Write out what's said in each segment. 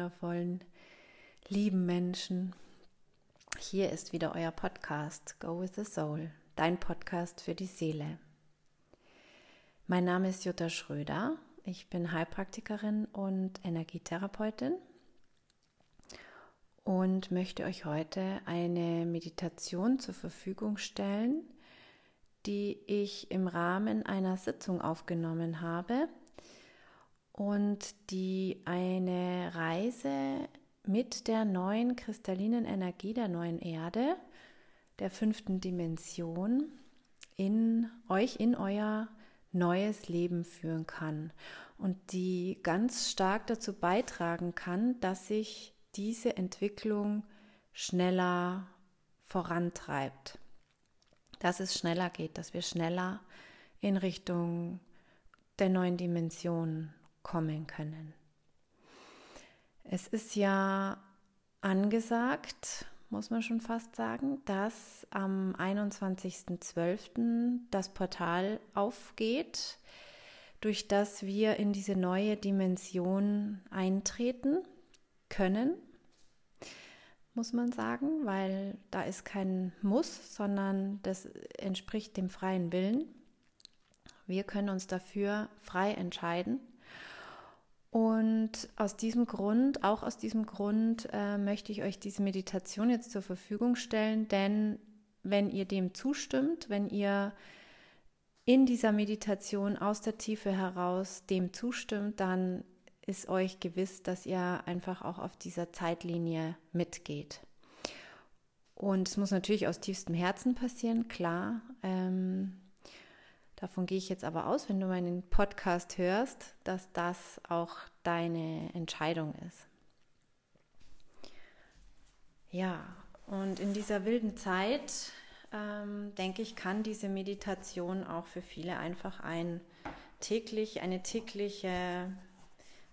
wundervollen, lieben Menschen. Hier ist wieder euer Podcast Go with the Soul, dein Podcast für die Seele. Mein Name ist Jutta Schröder. Ich bin Heilpraktikerin und Energietherapeutin und möchte euch heute eine Meditation zur Verfügung stellen, die ich im Rahmen einer Sitzung aufgenommen habe und die eine Reise mit der neuen kristallinen Energie der neuen Erde, der fünften Dimension, in euch, in euer neues Leben führen kann und die ganz stark dazu beitragen kann, dass sich diese Entwicklung schneller vorantreibt, dass es schneller geht, dass wir schneller in Richtung der neuen Dimension kommen können. Es ist ja angesagt, muss man schon fast sagen, dass am 21.12. das Portal aufgeht, durch das wir in diese neue Dimension eintreten können, muss man sagen, weil da ist kein Muss, sondern das entspricht dem freien Willen. Wir können uns dafür frei entscheiden und aus diesem Grund, auch aus diesem Grund, äh, möchte ich euch diese Meditation jetzt zur Verfügung stellen, denn wenn ihr dem zustimmt, wenn ihr in dieser Meditation aus der Tiefe heraus dem zustimmt, dann ist euch gewiss, dass ihr einfach auch auf dieser Zeitlinie mitgeht. Und es muss natürlich aus tiefstem Herzen passieren, klar. Ähm, Davon gehe ich jetzt aber aus, wenn du meinen Podcast hörst, dass das auch deine Entscheidung ist. Ja, und in dieser wilden Zeit, ähm, denke ich, kann diese Meditation auch für viele einfach ein täglich, eine tägliche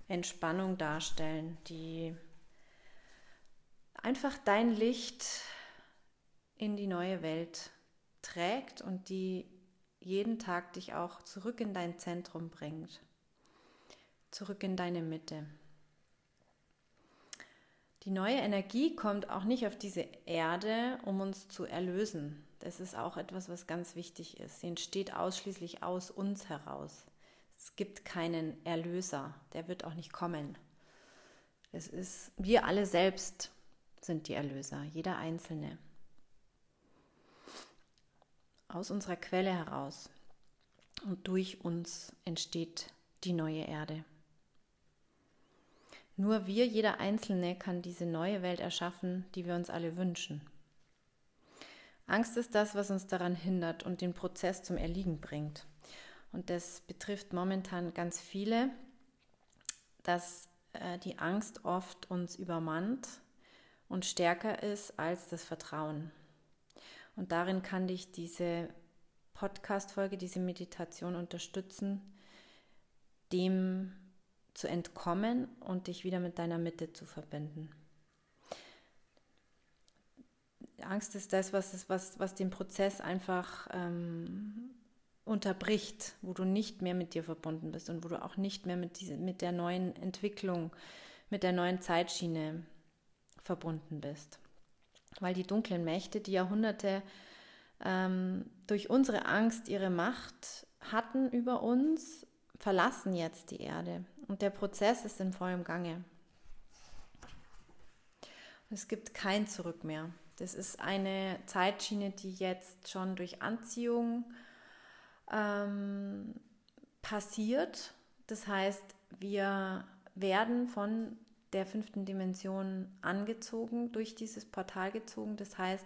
Entspannung darstellen, die einfach dein Licht in die neue Welt trägt und die jeden Tag dich auch zurück in dein Zentrum bringt, zurück in deine Mitte. Die neue Energie kommt auch nicht auf diese Erde, um uns zu erlösen. Das ist auch etwas, was ganz wichtig ist. Sie entsteht ausschließlich aus uns heraus. Es gibt keinen Erlöser, der wird auch nicht kommen. Es ist, wir alle selbst sind die Erlöser, jeder Einzelne aus unserer Quelle heraus. Und durch uns entsteht die neue Erde. Nur wir, jeder Einzelne, kann diese neue Welt erschaffen, die wir uns alle wünschen. Angst ist das, was uns daran hindert und den Prozess zum Erliegen bringt. Und das betrifft momentan ganz viele, dass äh, die Angst oft uns übermannt und stärker ist als das Vertrauen. Und darin kann dich diese Podcast-Folge, diese Meditation unterstützen, dem zu entkommen und dich wieder mit deiner Mitte zu verbinden. Angst ist das, was, was, was den Prozess einfach ähm, unterbricht, wo du nicht mehr mit dir verbunden bist und wo du auch nicht mehr mit, diese, mit der neuen Entwicklung, mit der neuen Zeitschiene verbunden bist weil die dunklen Mächte, die Jahrhunderte ähm, durch unsere Angst ihre Macht hatten über uns, verlassen jetzt die Erde und der Prozess ist in vollem Gange. Es gibt kein Zurück mehr. Das ist eine Zeitschiene, die jetzt schon durch Anziehung ähm, passiert. Das heißt, wir werden von der fünften Dimension angezogen, durch dieses Portal gezogen. Das heißt,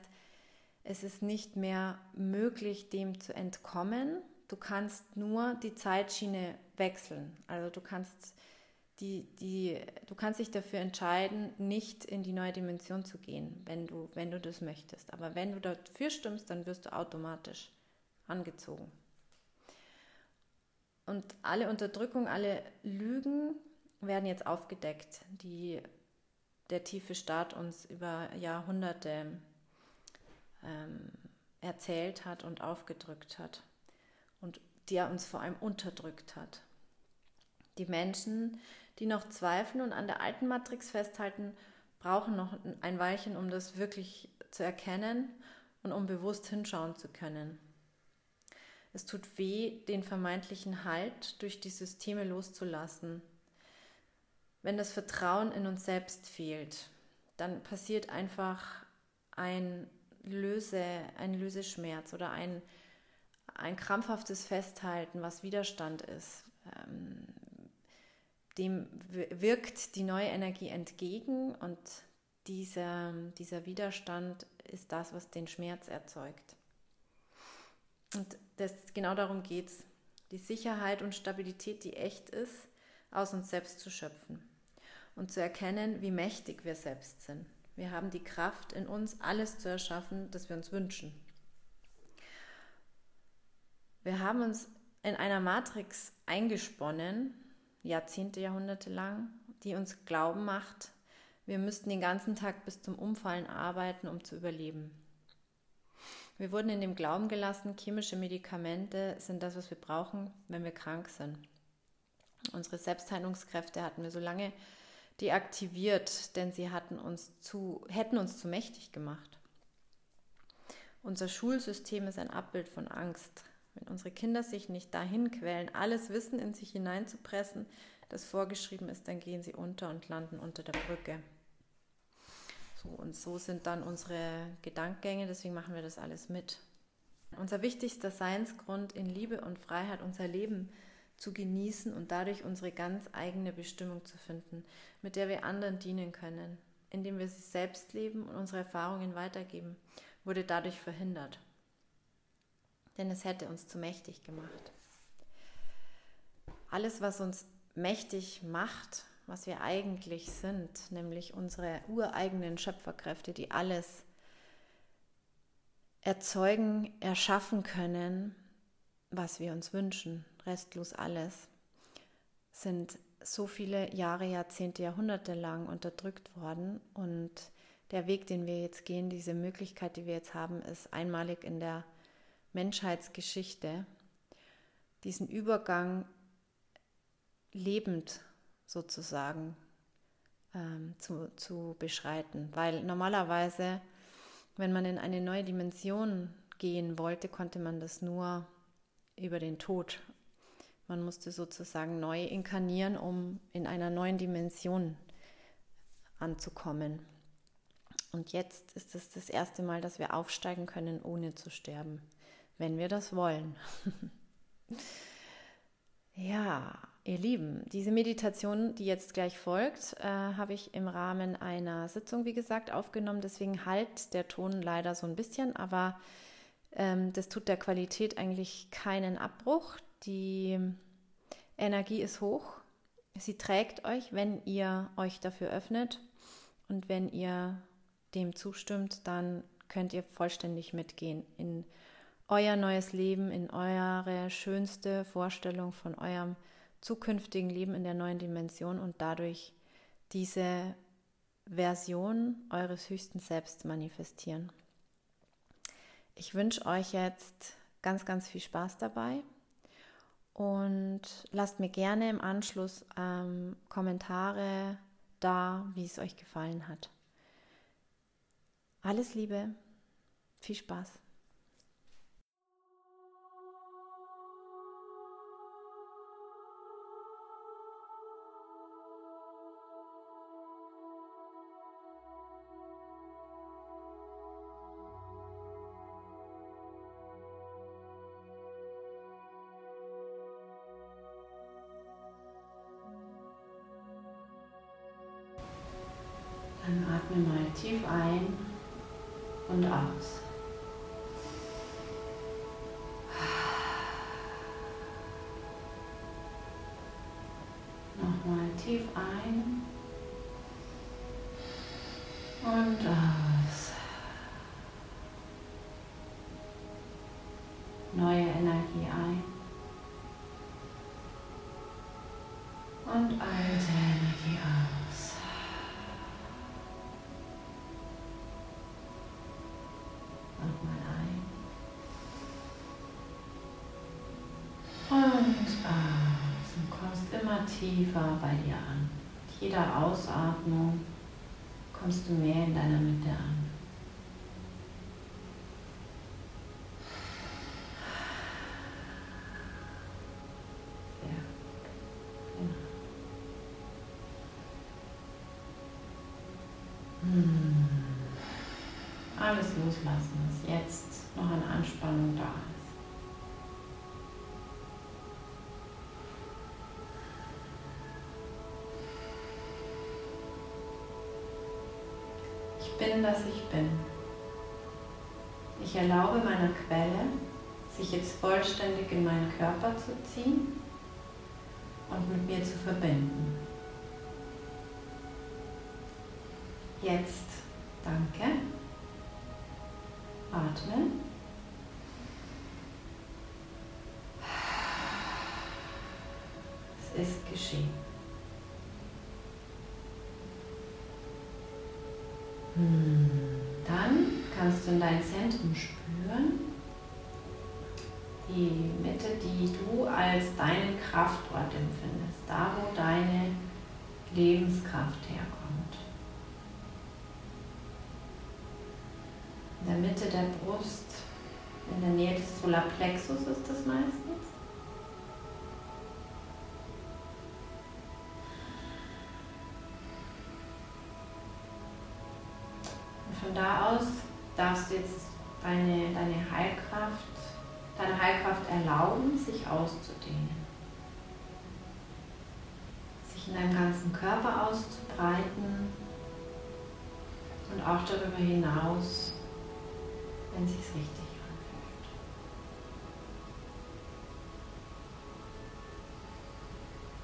es ist nicht mehr möglich, dem zu entkommen. Du kannst nur die Zeitschiene wechseln. Also du kannst die, die, du kannst dich dafür entscheiden, nicht in die neue Dimension zu gehen, wenn du, wenn du das möchtest. Aber wenn du dafür stimmst, dann wirst du automatisch angezogen. Und alle Unterdrückung, alle Lügen, werden jetzt aufgedeckt, die der tiefe Staat uns über Jahrhunderte ähm, erzählt hat und aufgedrückt hat und die er uns vor allem unterdrückt hat. Die Menschen, die noch zweifeln und an der alten Matrix festhalten, brauchen noch ein Weilchen, um das wirklich zu erkennen und um bewusst hinschauen zu können. Es tut weh, den vermeintlichen Halt durch die Systeme loszulassen. Wenn das Vertrauen in uns selbst fehlt, dann passiert einfach ein Löse, ein Löseschmerz oder ein, ein krampfhaftes Festhalten, was Widerstand ist. Ähm, dem wirkt die neue Energie entgegen und dieser, dieser Widerstand ist das, was den Schmerz erzeugt. Und das, genau darum geht es, die Sicherheit und Stabilität, die echt ist, aus uns selbst zu schöpfen und zu erkennen, wie mächtig wir selbst sind. Wir haben die Kraft in uns, alles zu erschaffen, das wir uns wünschen. Wir haben uns in einer Matrix eingesponnen, Jahrzehnte, Jahrhunderte lang, die uns glauben macht, wir müssten den ganzen Tag bis zum Umfallen arbeiten, um zu überleben. Wir wurden in dem Glauben gelassen, chemische Medikamente sind das, was wir brauchen, wenn wir krank sind. Unsere Selbstheilungskräfte hatten wir so lange deaktiviert, denn sie hatten uns zu, hätten uns zu mächtig gemacht. Unser Schulsystem ist ein Abbild von Angst. Wenn unsere Kinder sich nicht dahin quälen, alles Wissen in sich hineinzupressen, das vorgeschrieben ist, dann gehen sie unter und landen unter der Brücke. So, und so sind dann unsere Gedankengänge, deswegen machen wir das alles mit. Unser wichtigster Seinsgrund in Liebe und Freiheit, unser Leben zu genießen und dadurch unsere ganz eigene Bestimmung zu finden, mit der wir anderen dienen können, indem wir sie selbst leben und unsere Erfahrungen weitergeben, wurde dadurch verhindert. Denn es hätte uns zu mächtig gemacht. Alles, was uns mächtig macht, was wir eigentlich sind, nämlich unsere ureigenen Schöpferkräfte, die alles erzeugen, erschaffen können, was wir uns wünschen, restlos alles, sind so viele Jahre, Jahrzehnte, Jahrhunderte lang unterdrückt worden. Und der Weg, den wir jetzt gehen, diese Möglichkeit, die wir jetzt haben, ist einmalig in der Menschheitsgeschichte, diesen Übergang lebend sozusagen ähm, zu, zu beschreiten. Weil normalerweise, wenn man in eine neue Dimension gehen wollte, konnte man das nur über den Tod. Man musste sozusagen neu inkarnieren, um in einer neuen Dimension anzukommen. Und jetzt ist es das erste Mal, dass wir aufsteigen können, ohne zu sterben, wenn wir das wollen. ja, ihr Lieben, diese Meditation, die jetzt gleich folgt, äh, habe ich im Rahmen einer Sitzung, wie gesagt, aufgenommen. Deswegen halt der Ton leider so ein bisschen, aber ähm, das tut der Qualität eigentlich keinen Abbruch. Die Energie ist hoch. Sie trägt euch, wenn ihr euch dafür öffnet. Und wenn ihr dem zustimmt, dann könnt ihr vollständig mitgehen in euer neues Leben, in eure schönste Vorstellung von eurem zukünftigen Leben in der neuen Dimension und dadurch diese Version eures höchsten Selbst manifestieren. Ich wünsche euch jetzt ganz, ganz viel Spaß dabei und lasst mir gerne im Anschluss ähm, Kommentare da, wie es euch gefallen hat. Alles Liebe, viel Spaß. Atme mal tief ein und aus. Nochmal tief ein und aus. Neue Energie ein und alte immer tiefer bei dir an. Mit jeder Ausatmung kommst du mehr in deiner Mitte an. Bin, dass ich bin. Ich erlaube meiner Quelle, sich jetzt vollständig in meinen Körper zu ziehen und mit mir zu verbinden. Jetzt danke. Atmen. Kannst du in dein Zentrum spüren, die Mitte, die du als deinen Kraftort empfindest, da wo deine Lebenskraft herkommt. In der Mitte der Brust, in der Nähe des Solarplexus ist das meistens. von da aus darfst du jetzt deine, deine Heilkraft, deine Heilkraft erlauben, sich auszudehnen. Sich in deinem ganzen Körper auszubreiten und auch darüber hinaus, wenn es sich richtig anfühlt.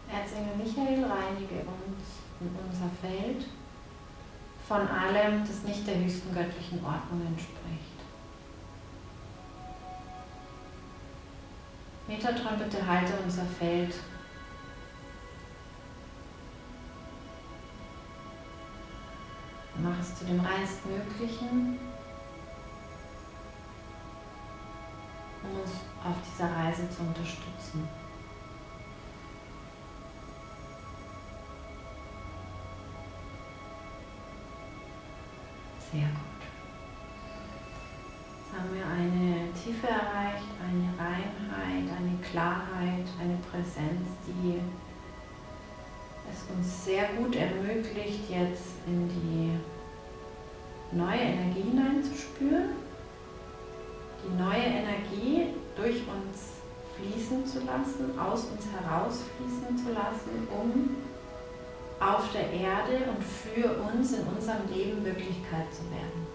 Erzengel Michael, reinige uns in unser Feld von allem, das nicht der höchsten göttlichen Ordnung entspricht. Metatron, bitte halte unser Feld. Mach es zu dem reinstmöglichen, um uns auf dieser Reise zu unterstützen. Präsenz, die es uns sehr gut ermöglicht, jetzt in die neue Energie hineinzuspüren, die neue Energie durch uns fließen zu lassen, aus uns herausfließen zu lassen, um auf der Erde und für uns in unserem Leben Wirklichkeit zu werden.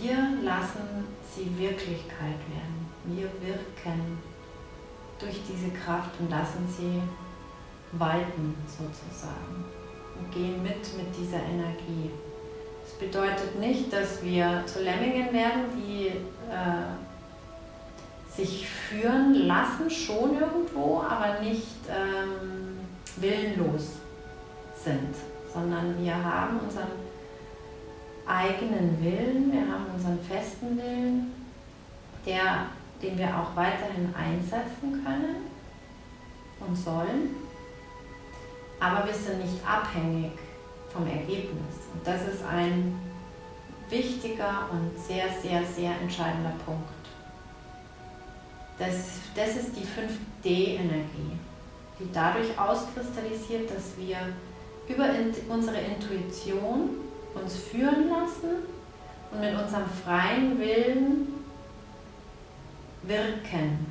Wir lassen sie Wirklichkeit werden. Wir wirken durch diese Kraft und lassen sie walten sozusagen und gehen mit mit dieser Energie. Das bedeutet nicht, dass wir zu Lemmingen werden, die äh, sich führen lassen, schon irgendwo, aber nicht ähm, willenlos sind, sondern wir haben unseren eigenen Willen, wir haben unseren festen Willen, der, den wir auch weiterhin einsetzen können und sollen, aber wir sind nicht abhängig vom Ergebnis. Und das ist ein wichtiger und sehr, sehr, sehr entscheidender Punkt. Das, das ist die 5D-Energie, die dadurch auskristallisiert, dass wir über unsere Intuition uns führen lassen und mit unserem freien Willen wirken.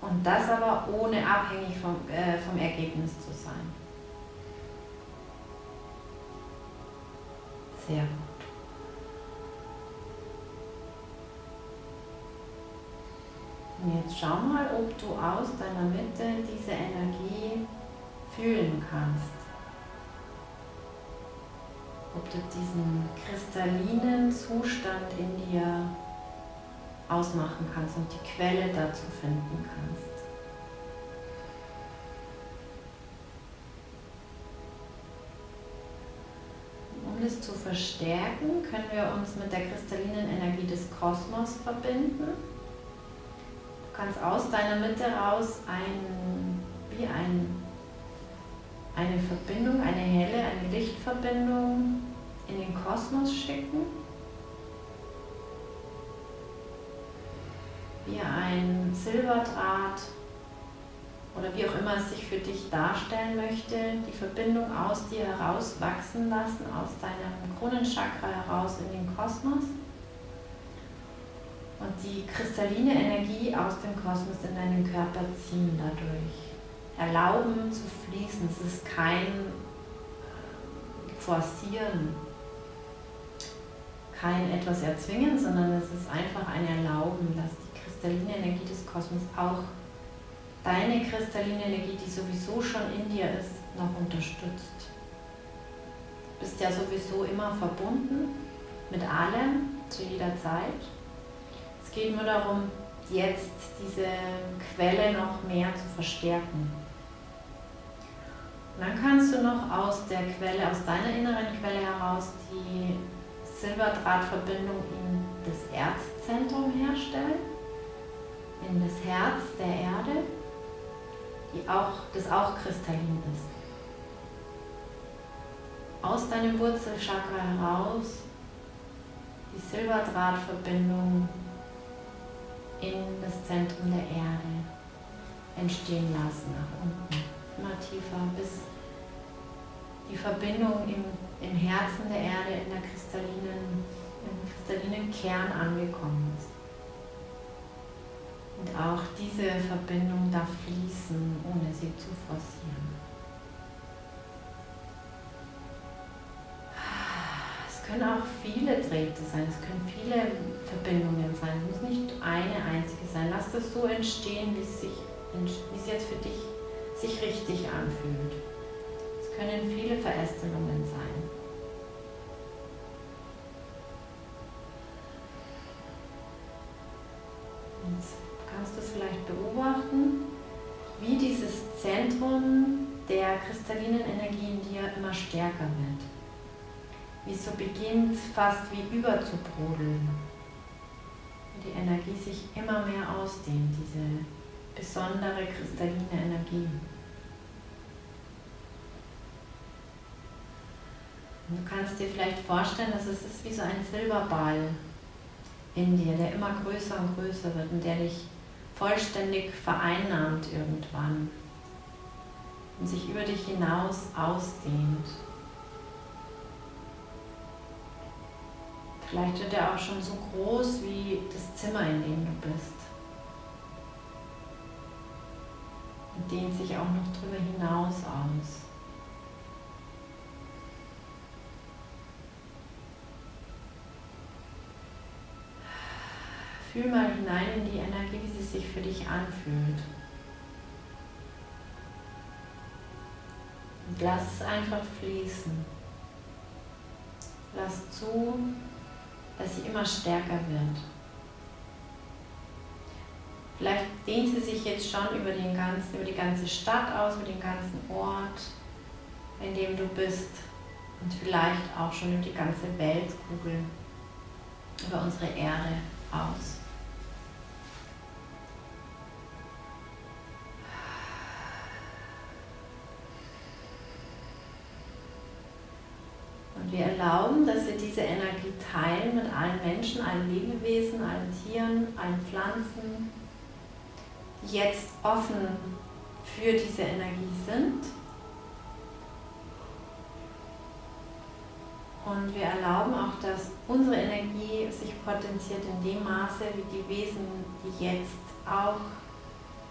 Und das aber ohne abhängig vom, äh, vom Ergebnis zu sein. Sehr gut. Und jetzt schau mal, ob du aus deiner Mitte diese Energie fühlen kannst. Ob du diesen kristallinen Zustand in dir ausmachen kannst und die Quelle dazu finden kannst. Um das zu verstärken, können wir uns mit der kristallinen Energie des Kosmos verbinden kannst aus deiner Mitte raus ein, wie ein, eine Verbindung, eine helle, eine Lichtverbindung in den Kosmos schicken. Wie ein Silberdraht oder wie auch immer es sich für dich darstellen möchte, die Verbindung aus dir heraus wachsen lassen, aus deinem Kronenchakra heraus in den Kosmos und die kristalline Energie aus dem Kosmos in deinen Körper ziehen dadurch. Erlauben zu fließen. Es ist kein Forcieren, kein etwas erzwingen, sondern es ist einfach ein Erlauben, dass die kristalline Energie des Kosmos auch deine kristalline Energie, die sowieso schon in dir ist, noch unterstützt. Du bist ja sowieso immer verbunden mit allem zu jeder Zeit. Es geht nur darum, jetzt diese Quelle noch mehr zu verstärken. Und dann kannst du noch aus der Quelle, aus deiner inneren Quelle heraus die Silberdrahtverbindung in das Erdzentrum herstellen, in das Herz der Erde die auch, das auch kristallin ist. Aus deinem Wurzelchakra heraus die Silberdrahtverbindung in das Zentrum der Erde entstehen lassen, nach unten, immer tiefer, bis die Verbindung im, im Herzen der Erde in der kristallinen, im kristallinen Kern angekommen ist. Und auch diese Verbindung darf fließen, ohne sie zu forcieren. Es können auch viele Drähte sein, es können viele Verbindungen sein, es muss nicht eine einzige sein. Lass das so entstehen, wie es, sich, wie es jetzt für dich sich richtig anfühlt. Es können viele Verästelungen sein. Vielleicht beobachten, wie dieses Zentrum der kristallinen Energie in dir immer stärker wird. Wie es so beginnt, fast wie überzubrodeln. Die Energie sich immer mehr ausdehnt, diese besondere kristalline Energie. Und du kannst dir vielleicht vorstellen, dass es ist wie so ein Silberball in dir, der immer größer und größer wird und der dich vollständig vereinnahmt irgendwann und sich über dich hinaus ausdehnt. Vielleicht wird er auch schon so groß wie das Zimmer, in dem du bist. Und dehnt sich auch noch drüber hinaus aus. Fühl mal hinein in die Energie, wie sie sich für dich anfühlt. Und lass es einfach fließen. Lass zu, dass sie immer stärker wird. Vielleicht dehnt sie sich jetzt schon über, den ganzen, über die ganze Stadt aus, über den ganzen Ort, in dem du bist. Und vielleicht auch schon über die ganze Weltkugel, über unsere Erde aus. Wir erlauben, dass wir diese Energie teilen mit allen Menschen, allen Lebewesen, allen Tieren, allen Pflanzen, die jetzt offen für diese Energie sind. Und wir erlauben auch, dass unsere Energie sich potenziert in dem Maße, wie die Wesen, die jetzt auch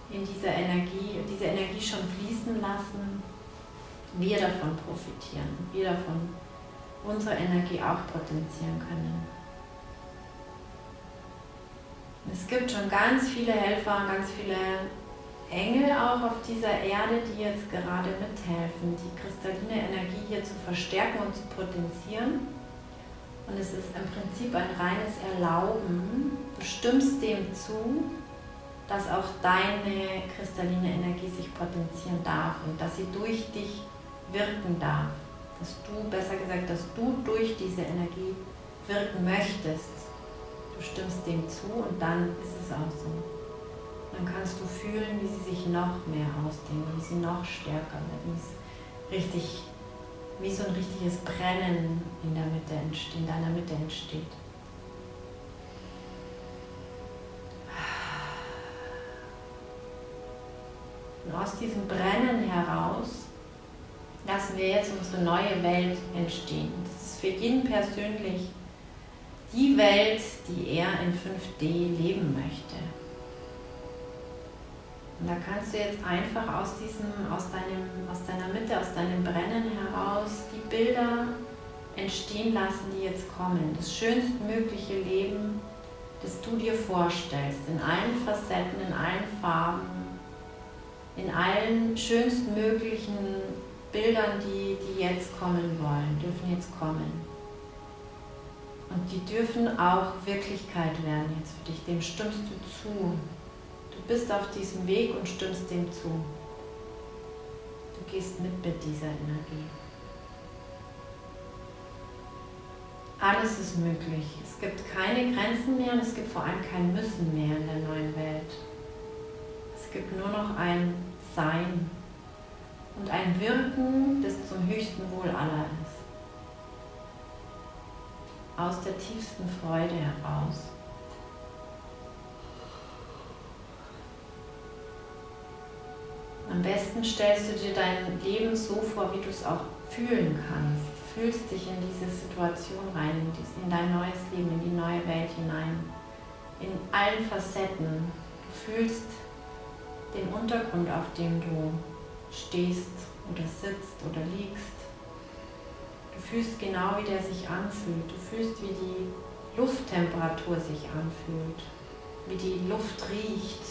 in dieser Energie, diese Energie schon fließen lassen, wir davon profitieren, wir davon unsere Energie auch potenzieren können. Es gibt schon ganz viele Helfer, ganz viele Engel auch auf dieser Erde, die jetzt gerade mithelfen, die kristalline Energie hier zu verstärken und zu potenzieren. Und es ist im Prinzip ein reines Erlauben. Du stimmst dem zu, dass auch deine kristalline Energie sich potenzieren darf und dass sie durch dich wirken darf dass du, besser gesagt, dass du durch diese Energie wirken möchtest. Du stimmst dem zu und dann ist es auch so. dann kannst du fühlen, wie sie sich noch mehr ausdehnen, wie sie noch stärker werden, wie es richtig, wie so ein richtiges Brennen in der Mitte in deiner Mitte entsteht. Und aus diesem Brennen heraus lassen wir jetzt unsere neue Welt entstehen. Das ist für jeden persönlich die Welt, die er in 5D leben möchte. Und da kannst du jetzt einfach aus diesem, aus deinem, aus deiner Mitte, aus deinem Brennen heraus die Bilder entstehen lassen, die jetzt kommen. Das schönstmögliche Leben, das du dir vorstellst, in allen Facetten, in allen Farben, in allen schönstmöglichen Bildern, die, die jetzt kommen wollen, dürfen jetzt kommen. Und die dürfen auch Wirklichkeit werden jetzt für dich. Dem stimmst du zu bist auf diesem Weg und stimmst dem zu. Du gehst mit mit dieser Energie. Alles ist möglich. Es gibt keine Grenzen mehr und es gibt vor allem kein Müssen mehr in der neuen Welt. Es gibt nur noch ein Sein und ein Wirken, das zum höchsten Wohl aller ist. Aus der tiefsten Freude heraus. Am besten stellst du dir dein Leben so vor, wie du es auch fühlen kannst. Fühlst dich in diese Situation rein, in dein neues Leben, in die neue Welt hinein. In allen Facetten. Du fühlst den Untergrund, auf dem du stehst oder sitzt oder liegst. Du fühlst genau, wie der sich anfühlt. Du fühlst, wie die Lufttemperatur sich anfühlt, wie die Luft riecht,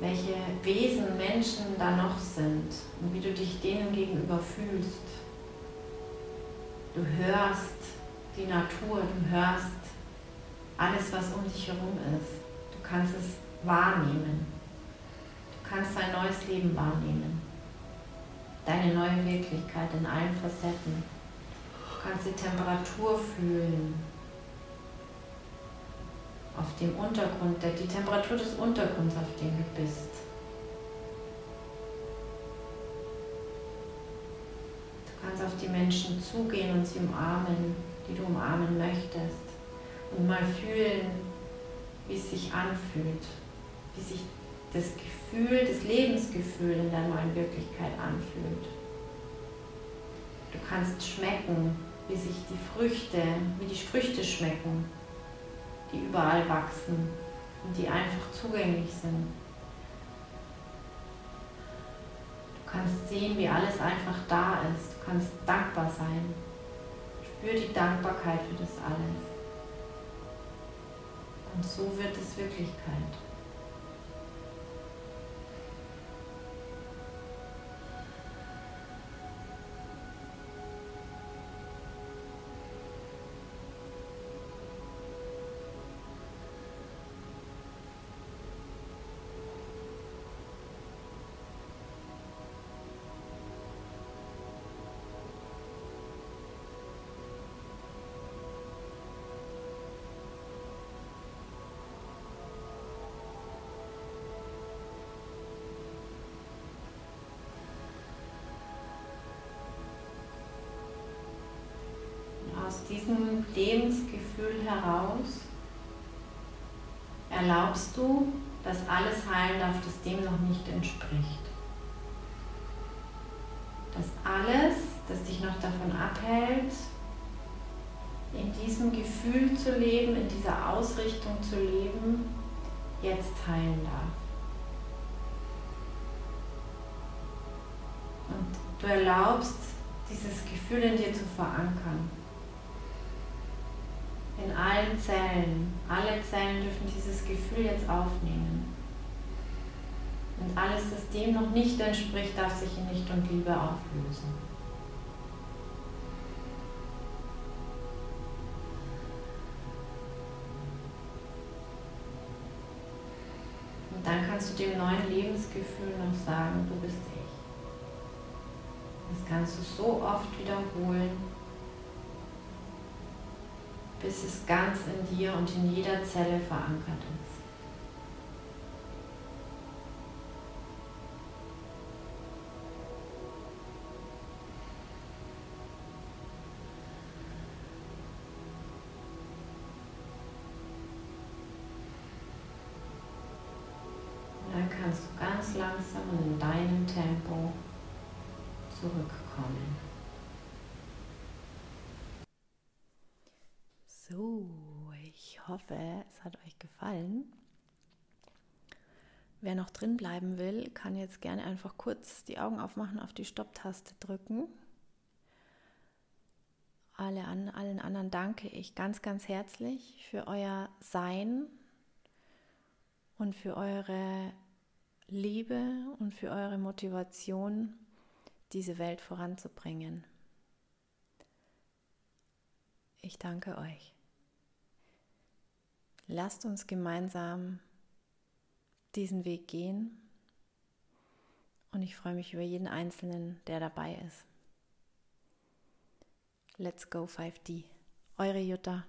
welche Wesen Menschen da noch sind und wie du dich denen gegenüber fühlst. Du hörst die Natur, du hörst alles, was um dich herum ist. Du kannst es wahrnehmen. Du kannst dein neues Leben wahrnehmen. Deine neue Wirklichkeit in allen Facetten. Du kannst die Temperatur fühlen, auf dem Untergrund, die Temperatur des Untergrunds, auf dem du bist. Du kannst auf die Menschen zugehen und sie umarmen, die du umarmen möchtest. Und mal fühlen, wie es sich anfühlt, wie sich das Gefühl, das Lebensgefühl in der neuen Wirklichkeit anfühlt. Du kannst schmecken, wie sich die Früchte, wie die Früchte schmecken, die überall wachsen und die einfach zugänglich sind. Du kannst sehen, wie alles einfach da ist. Du kannst dankbar sein. Spür die Dankbarkeit für das alles. Und so wird es Wirklichkeit. Diesem Lebensgefühl heraus erlaubst du, dass alles heilen darf, das dem noch nicht entspricht. Dass alles, das dich noch davon abhält, in diesem Gefühl zu leben, in dieser Ausrichtung zu leben, jetzt heilen darf. Und du erlaubst, dieses Gefühl in dir zu verankern in allen Zellen. Alle Zellen dürfen dieses Gefühl jetzt aufnehmen. Und alles, das dem noch nicht entspricht, darf sich in Licht und Liebe auflösen. Und dann kannst du dem neuen Lebensgefühl noch sagen, du bist ich. Das kannst du so oft wiederholen, bis es ganz in dir und in jeder Zelle verankert ist. kannst du ganz langsam und in deinem Tempo zurückkommen. Hoffe, es hat euch gefallen. Wer noch drin bleiben will, kann jetzt gerne einfach kurz die Augen aufmachen, auf die Stopptaste drücken. Alle an, allen anderen danke ich ganz, ganz herzlich für euer Sein und für eure Liebe und für eure Motivation, diese Welt voranzubringen. Ich danke euch. Lasst uns gemeinsam diesen Weg gehen und ich freue mich über jeden Einzelnen, der dabei ist. Let's go 5D. Eure Jutta.